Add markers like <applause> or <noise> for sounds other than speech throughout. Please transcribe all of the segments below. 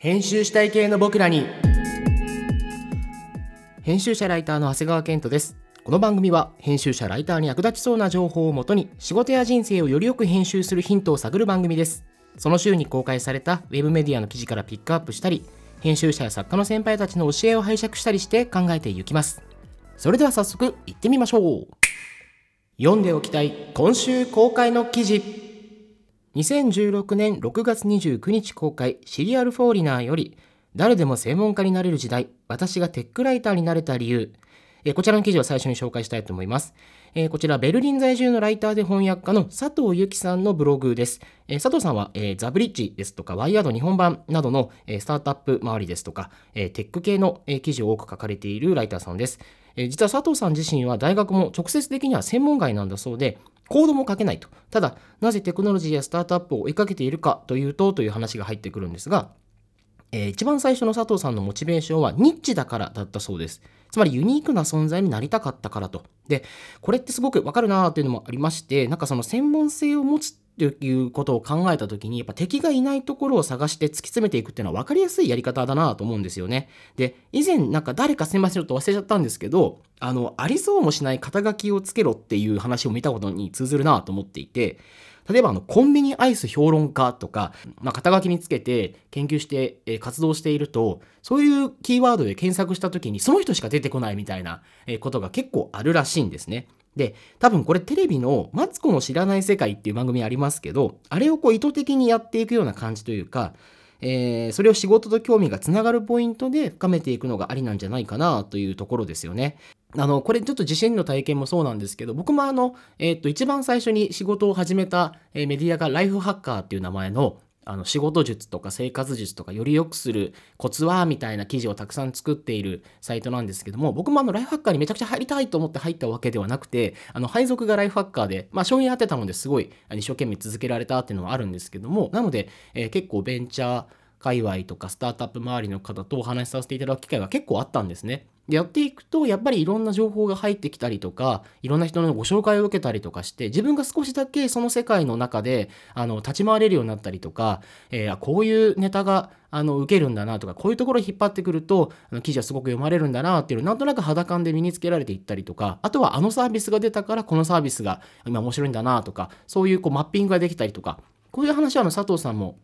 編集したい系の僕らに。編集者ライターの長谷川健人です。この番組は編集者ライターに役立ちそうな情報をもとに仕事や人生をよりよく編集するヒントを探る番組です。その週に公開されたウェブメディアの記事からピックアップしたり編集者や作家の先輩たちの教えを拝借したりして考えていきます。それでは早速行ってみましょう。読んでおきたい今週公開の記事。2016年6月29日公開シリアルフォーリナーより誰でも専門家になれる時代私がテックライターになれた理由えこちらの記事を最初に紹介したいと思います。えこちら、ベルリン在住のライターで翻訳家の佐藤由紀さんのブログです。え佐藤さんは、えザ・ブリッジですとか、ワイヤード日本版などの、えスタートアップ周りですとか、えテック系の、え記事を多く書かれているライターさんです。実は佐藤さん自身は大学も直接的には専門外なんだそうで、コードも書けないと。ただ、なぜテクノロジーやスタートアップを追いかけているかというと、という話が入ってくるんですが、えー、一番最初の佐藤さんのモチベーションはニッチだからだったそうです。つまりユニークな存在になりたかったからと。で、これってすごくわかるなーっていうのもありまして、なんかその専門性を持つっていうことを考えた時に、やっぱ敵がいないところを探して突き詰めていくっていうのは分かりやすいやり方だなと思うんですよね。で、以前なんか誰かすいませんちょっと忘れちゃったんですけど、あの、ありそうもしない肩書きをつけろっていう話を見たことに通ずるなと思っていて、例えばあのコンビニアイス評論家とか、まあ、肩書きにつけて研究して、え活動しているとそういうキーワードで検索した時にその人しか出てこないみたいなことが結構あるらしいんですね。で多分これテレビの「マツコの知らない世界」っていう番組ありますけどあれをこう意図的にやっていくような感じというかえー、それを仕事と興味がつながるポイントで深めていくのがありなんじゃないかなというところですよね。あの、これちょっと自身の体験もそうなんですけど、僕もあの、えっ、と、一番最初に仕事を始めた、えメディアがライフハッカーっていう名前の、あの仕事術とか生活術とかより良くするコツはみたいな記事をたくさん作っているサイトなんですけども僕もあのライフハッカーにめちゃくちゃ入りたいと思って入ったわけではなくてあの配属がライフハッカーでまあ承認当てたのですごい一生懸命続けられたっていうのはあるんですけどもなので、えー、結構ベンチャー界隈とかスタートアップ周りの方とお話しさせていただく機会が結構あったんですね。でやっていくとやっぱりいろんな情報が入ってきたりとかいろんな人のご紹介を受けたりとかして自分が少しだけその世界の中であの立ち回れるようになったりとか、えー、こういうネタがあの受けるんだなとかこういうところを引っ張ってくるとあの記事はすごく読まれるんだなっていうのなんとなく肌感で身につけられていったりとかあとはあのサービスが出たからこのサービスが今面白いんだなとかそういうこうマッピングができたりとかこういう話はあの佐藤さんも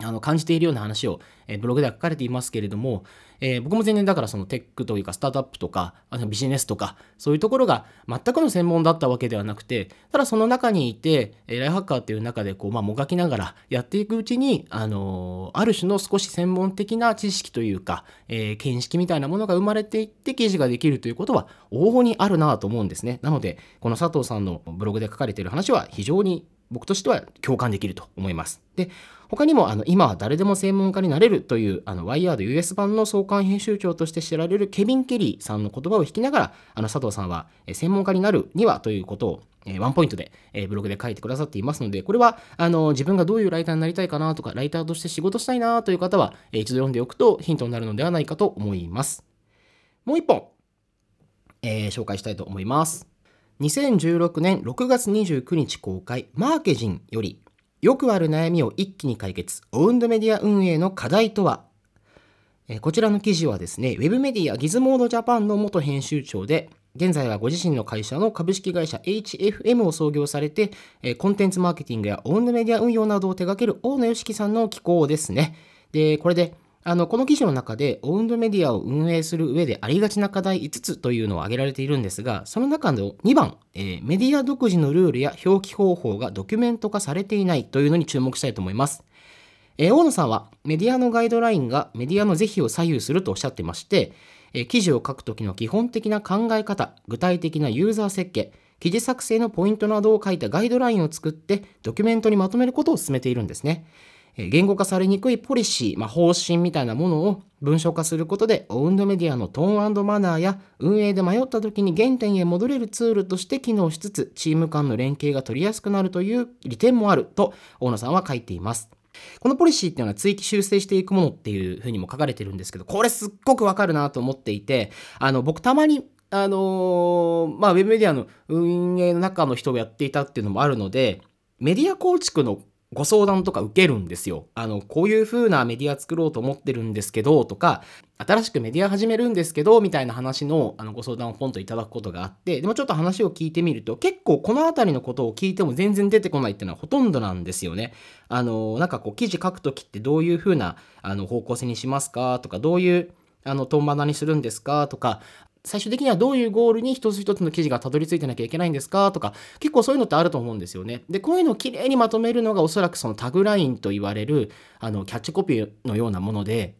あの感じているような話を、え、ブログでは書かれていますけれども、えー、僕も全然だからそのテックというかスタートアップとかあのビジネスとかそういうところが全くの専門だったわけではなくてただその中にいて、えー、ライハッカーっていう中でこう、まあ、もがきながらやっていくうちに、あのー、ある種の少し専門的な知識というか、えー、見識みたいなものが生まれていって記事ができるということは往々にあるなと思うんですね。なのでこの佐藤さんのブログで書かれている話は非常に僕としては共感できると思います。で、他にもあの今は誰でも専門家になれるというあのワイヤード US 版の創刊編集長として知られるケビン・ケリーさんの言葉を引きながらあの佐藤さんは専門家になるにはということをワンポイントでブログで書いてくださっていますのでこれはあの自分がどういうライターになりたいかなとかライターとして仕事したいなという方は一度読んでおくとヒントになるのではないかと思います。もう一本、えー、紹介したいと思います。2016年6月29日公開、マーケジンより、よくある悩みを一気に解決、オウンドメディア運営の課題とは？こちらの記事はですね、ウェブメディアギズモードジャパンの元編集長で、現在はご自身の会社の株式会社 HFM を創業されて、コンテンツマーケティングやオウンドメディア運用などを手掛ける大野良樹さんの寄稿ですね。で、これであの、この記事の中で、オウンドメディアを運営する上でありがちな課題5つというのを挙げられているんですが、その中の2番、えー、メディア独自のルールや表記方法がドキュメント化されていないというのに注目したいと思います。えー、大野さんは、メディアのガイドラインがメディアの是非を左右するとおっしゃってまして、えー、記事を書くときの基本的な考え方、具体的なユーザー設計、記事作成のポイントなどを書いたガイドラインを作ってドキュメントにまとめることを進めているんですね。言語化されにくいポリシー、まあ、方針みたいなものを文章化することで、オウンドメディアのトーンマナーや運営で迷った時に原点へ戻れるツールとして機能しつつ、チーム間の連携が取りやすくなるという利点もあると、大野さんは書いています。このポリシーっていうのは追記修正していくものっていうふうにも書かれてるんですけど、これすっごくわかるなと思っていて、あの、僕たまにあのー、まあ、ウェブメディアの運営の中の人をやっていたっていうのもあるので、メディア構築のご相談とか受けるんですよ。あの、こういう風なメディア作ろうと思ってるんですけど、とか、新しくメディア始めるんですけど、みたいな話のあのご相談をポンといただくことがあって、でもちょっと話を聞いてみると、結構この辺りのことを聞いても全然出てこないっていうのはほとんどなんですよね。あの、なんかこう、記事書くときってどういう風なあの方向性にしますか？とか、どういうあの、トンバナにするんですか？とか、最終的にはどういうゴールに一つ一つの記事がたどり着いてなきゃいけないんですかとか、結構そういうのってあると思うんですよね。で、こういうのをきれいにまとめるのがおそらくそのタグラインと言われる、あの、キャッチコピーのようなもので、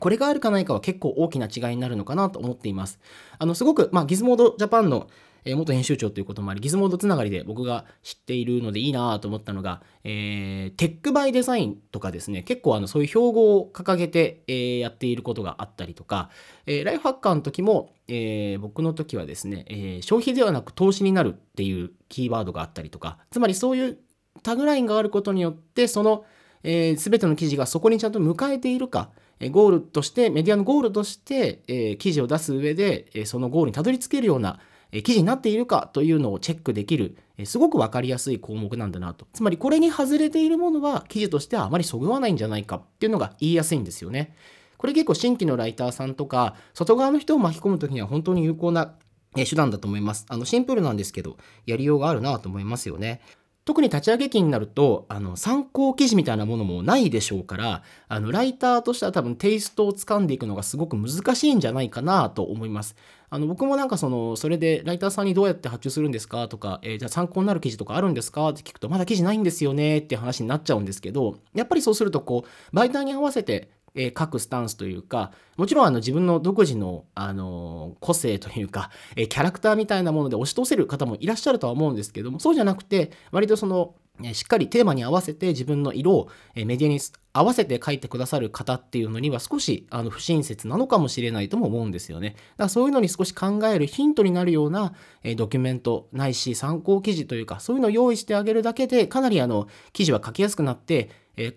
これがあるかないかは結構大きな違いになるのかなと思っています。あの、すごく、まあ、ギズモードジャパンのえー、元編集長ということもあり、ギズモードつながりで僕が知っているのでいいなと思ったのが、えー、テックバイデザインとかですね、結構あのそういう標語を掲げて、えー、やっていることがあったりとか、えライフハッカーの時も、え僕の時はですね、え消費ではなく投資になるっていうキーワードがあったりとか、つまりそういうタグラインがあることによって、その、えー、全ての記事がそこにちゃんと迎えているか、ゴールとして、メディアのゴールとして、え、記事を出す上で、え、そのゴールにたどり着けるような、記事になっているかというのをチェックできる、すごく分かりやすい項目なんだなと。つまりこれに外れているものは記事としてはあまりそぐわないんじゃないかっていうのが言いやすいんですよね。これ結構新規のライターさんとか、外側の人を巻き込むときには本当に有効な手段だと思います。あのシンプルなんですけど、やりようがあるなと思いますよね。特に立ち上げ期になると、あの、参考記事みたいなものもないでしょうから、あの、ライターとしては多分テイストを掴んでいくのがすごく難しいんじゃないかなと思います。あの、僕もなんかその、それでライターさんにどうやって発注するんですかとか、えー、じゃあ参考になる記事とかあるんですかって聞くと、まだ記事ないんですよねって話になっちゃうんですけど、やっぱりそうするとこう、媒体に合わせてえー、書スタンスというか、もちろんあの自分の独自の、あの、個性というか、えー、キャラクターみたいなもので押し通せる方もいらっしゃるとは思うんですけども、そうじゃなくて、割とその、しっかりテーマに合わせて自分の色をメディアに合わせて書いてくださる方っていうのには少しあの不親切なのかもしれないとも思うんですよね。だからそういうのに少し考えるヒントになるようなドキュメントないし参考記事というかそういうのを用意してあげるだけでかなりあの記事は書きやすくなって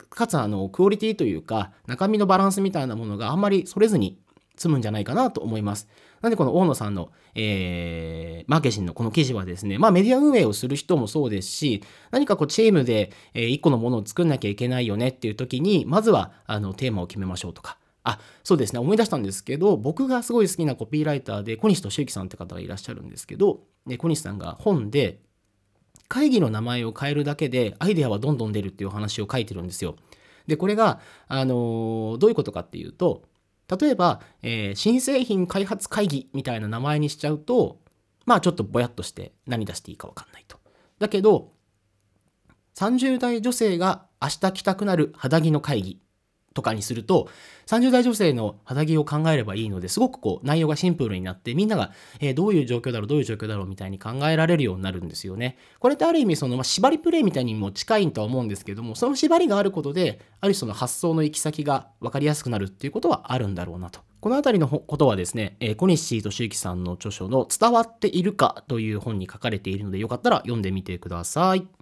かつあのクオリティというか中身のバランスみたいなものがあんまりそれずに済むんじゃないかなと思います。なんでこの大野さんの、えー、マーケティンのこの記事はですね、まあメディア運営をする人もそうですし、何かこうチームで、えー、一個のものを作んなきゃいけないよねっていう時に、まずはあのテーマを決めましょうとか。あ、そうですね、思い出したんですけど、僕がすごい好きなコピーライターで、小西俊之さんって方がいらっしゃるんですけど、ね、小西さんが本で、会議の名前を変えるだけでアイデアはどんどん出るっていう話を書いてるんですよ。で、これが、あのー、どういうことかっていうと、例えば、えー、新製品開発会議みたいな名前にしちゃうと、まあちょっとぼやっとして何出していいかわかんないと。だけど、30代女性が明日来たくなる肌着の会議とかにすると、30代女性の肌着を考えればいいので、すごくこう内容がシンプルになって、みんなが、えー、どういう状況だろう、どういう状況だろうみたいに考えられるようになるんですよね。これってある意味、その、まあ、縛りプレイみたいにも近いとは思うんですけども、その縛りがあることで、ある種その発想の行き先が分かりやすくなるっていうことはあるんだろうなと。このあたりのことはですね、えー、小西敏之さんの著書の伝わっているかという本に書かれているので、よかったら読んでみてください。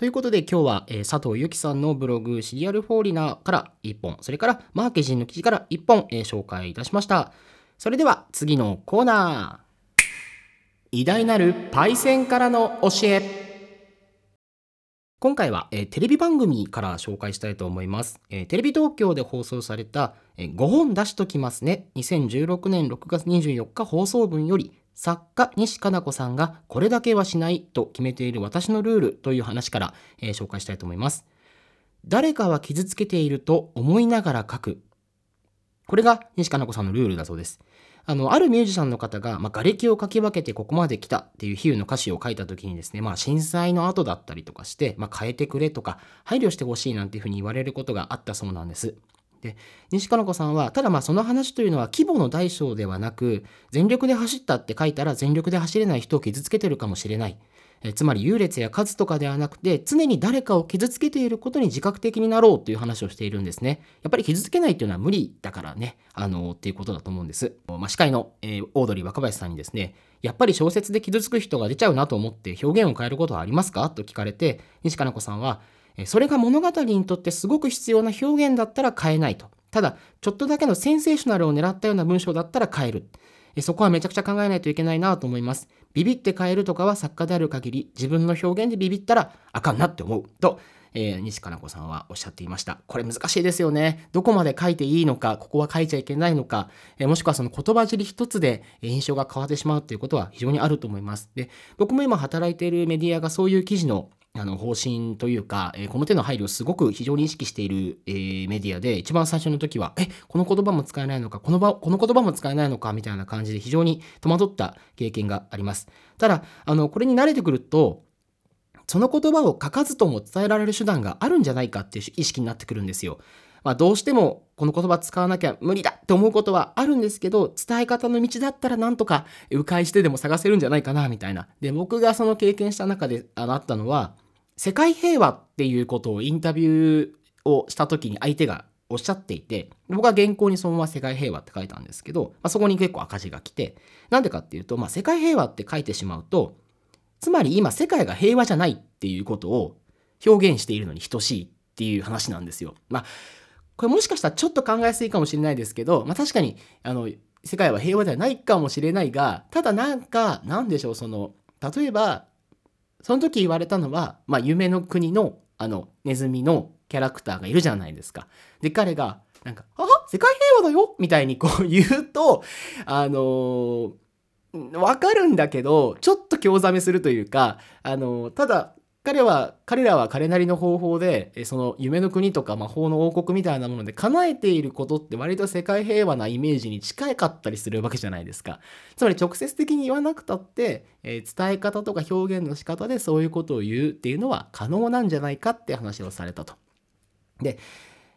ということで今日は、えー、佐藤由紀さんのブログシリアルフォーリナーから1本、それからマーケジンの記事から1本、えー、紹介いたしました。それでは次のコーナー。偉大なるパイセンからの教え。今回は、えー、テレビ番組から紹介したいと思います。えー、テレビ東京で放送された、えー、5本出しときますね。2016年6月24日放送分より作家西加奈子さんがこれだけはしないと決めている私のルールという話から、えー、紹介したいと思います。誰かは傷つけていると思いながら書く。これが西加奈子さんのルールだそうです。あの、あるミュージシャンの方が、まあ、瓦礫をかき分けてここまで来たっていう比喩の歌詞を書いた時にですね、まあ、震災の後だったりとかして、まあ、変えてくれとか、配慮してほしいなんていうふうに言われることがあったそうなんです。で西加奈子さんはただまあその話というのは規模の大小ではなく全力で走ったって書いたら全力で走れない人を傷つけてるかもしれない。えつまり優劣や数とかではなくて常に誰かを傷つけていることに自覚的になろうという話をしているんですね。やっぱり傷つけないっていうのは無理だからね。あのっていうことだと思うんです、まあ、司会の、えー、オードリー若林さんにですねやっぱり小説で傷つく人が出ちゃうなと思って表現を変えることはありますか？と聞かれて西加奈子さんはそれが物語にとってすごく必要な表現だったら変えないとただ、ちょっとだけのセンセーショナルを狙ったような文章だったら変える。そこはめちゃくちゃ考えないといけないなと思います。ビビって変えるとかは作家である限り、自分の表現でビビったらあかんなって思う。と、えー、西加奈子さんはおっしゃっていました。これ難しいですよね。どこまで書いていいのか、ここは書いちゃいけないのか、えー、もしくはその言葉尻一つで印象が変わってしまうっていうことは非常にあると思います。で、僕も今働いているメディアがそういう記事のあの方針というか、えー、この手の配慮をすごく非常に意識している、えー、メディアで、一番最初の時は、え、この言葉も使えないのか、この場この言葉も使えないのか、みたいな感じで非常に戸惑った経験があります。ただ、あの、これに慣れてくると、その言葉を書かずとも伝えられる手段があるんじゃないかっていう意識になってくるんですよ。まあ、どうしてもこの言葉使わなきゃ無理だって思うことはあるんですけど、伝え方の道だったらなんとか迂回してでも探せるんじゃないかな、みたいな。で、僕がその経験した中であったのは、世界平和っていうことをインタビューをした時に相手がおっしゃっていて、僕は原稿にそのまま世界平和って書いたんですけど、まあ、そこに結構赤字が来て、なんでかっていうと、まあ、世界平和って書いてしまうと、つまり今世界が平和じゃないっていうことを表現しているのに等しいっていう話なんですよ。まあ、これもしかしたらちょっと考えすいかもしれないですけど、まあ確かに、あの、世界は平和ではないかもしれないが、ただなんか、なんでしょう、その、例えば、その時言われたのは、まあ、夢の国の、あの、ネズミのキャラクターがいるじゃないですか。で、彼が、なんか、あ世界平和だよみたいにこう <laughs> 言うと、あのー、わかるんだけど、ちょっと興ざめするというか、あの、ただ、彼は、彼らは彼なりの方法で、その夢の国とか魔法の王国みたいなもので叶えていることって割と世界平和なイメージに近かったりするわけじゃないですか。つまり直接的に言わなくたって、えー、伝え方とか表現の仕方でそういうことを言うっていうのは可能なんじゃないかって話をされたと。で、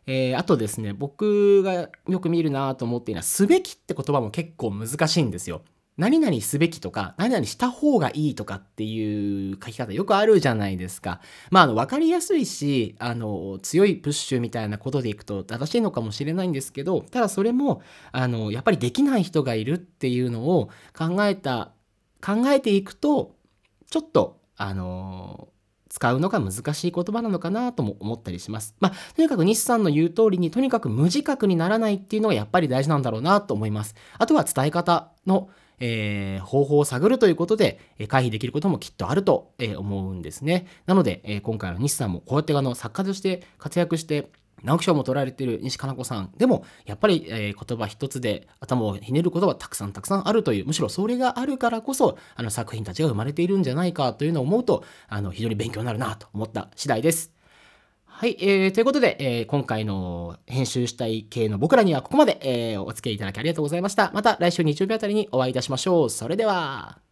えー、あとですね、僕がよく見るなと思っているのは、すべきって言葉も結構難しいんですよ。何々すべきとか、何々した方がいいとかっていう書き方よくあるじゃないですか。まあ、あの、わかりやすいし、あの、強いプッシュみたいなことでいくと正しいのかもしれないんですけど、ただそれも、あの、やっぱりできない人がいるっていうのを考えた、考えていくと、ちょっと、あの、使うのが難しい言葉なのかなとも思ったりします。まあ、とにかく西さんの言う通りに、とにかく無自覚にならないっていうのがやっぱり大事なんだろうなと思います。あとは伝え方の、えー、方法を探るということで、え回避できることもきっとあると、え思うんですね。なので、え今回の西さんもこうやってあの作家として活躍して直木賞も取られている西加奈子さんでもやっぱり、えー、言葉一つで頭をひねることはたくさんたくさんあるというむしろそれがあるからこそあの作品たちが生まれているんじゃないかというのを思うとあの非常に勉強になるなと思った次第です。はい、えー、ということで、えー、今回の編集したい系の僕らにはここまで、えー、お付き合いいただきありがとうございました。また来週日曜日あたりにお会いいたしましょう。それでは。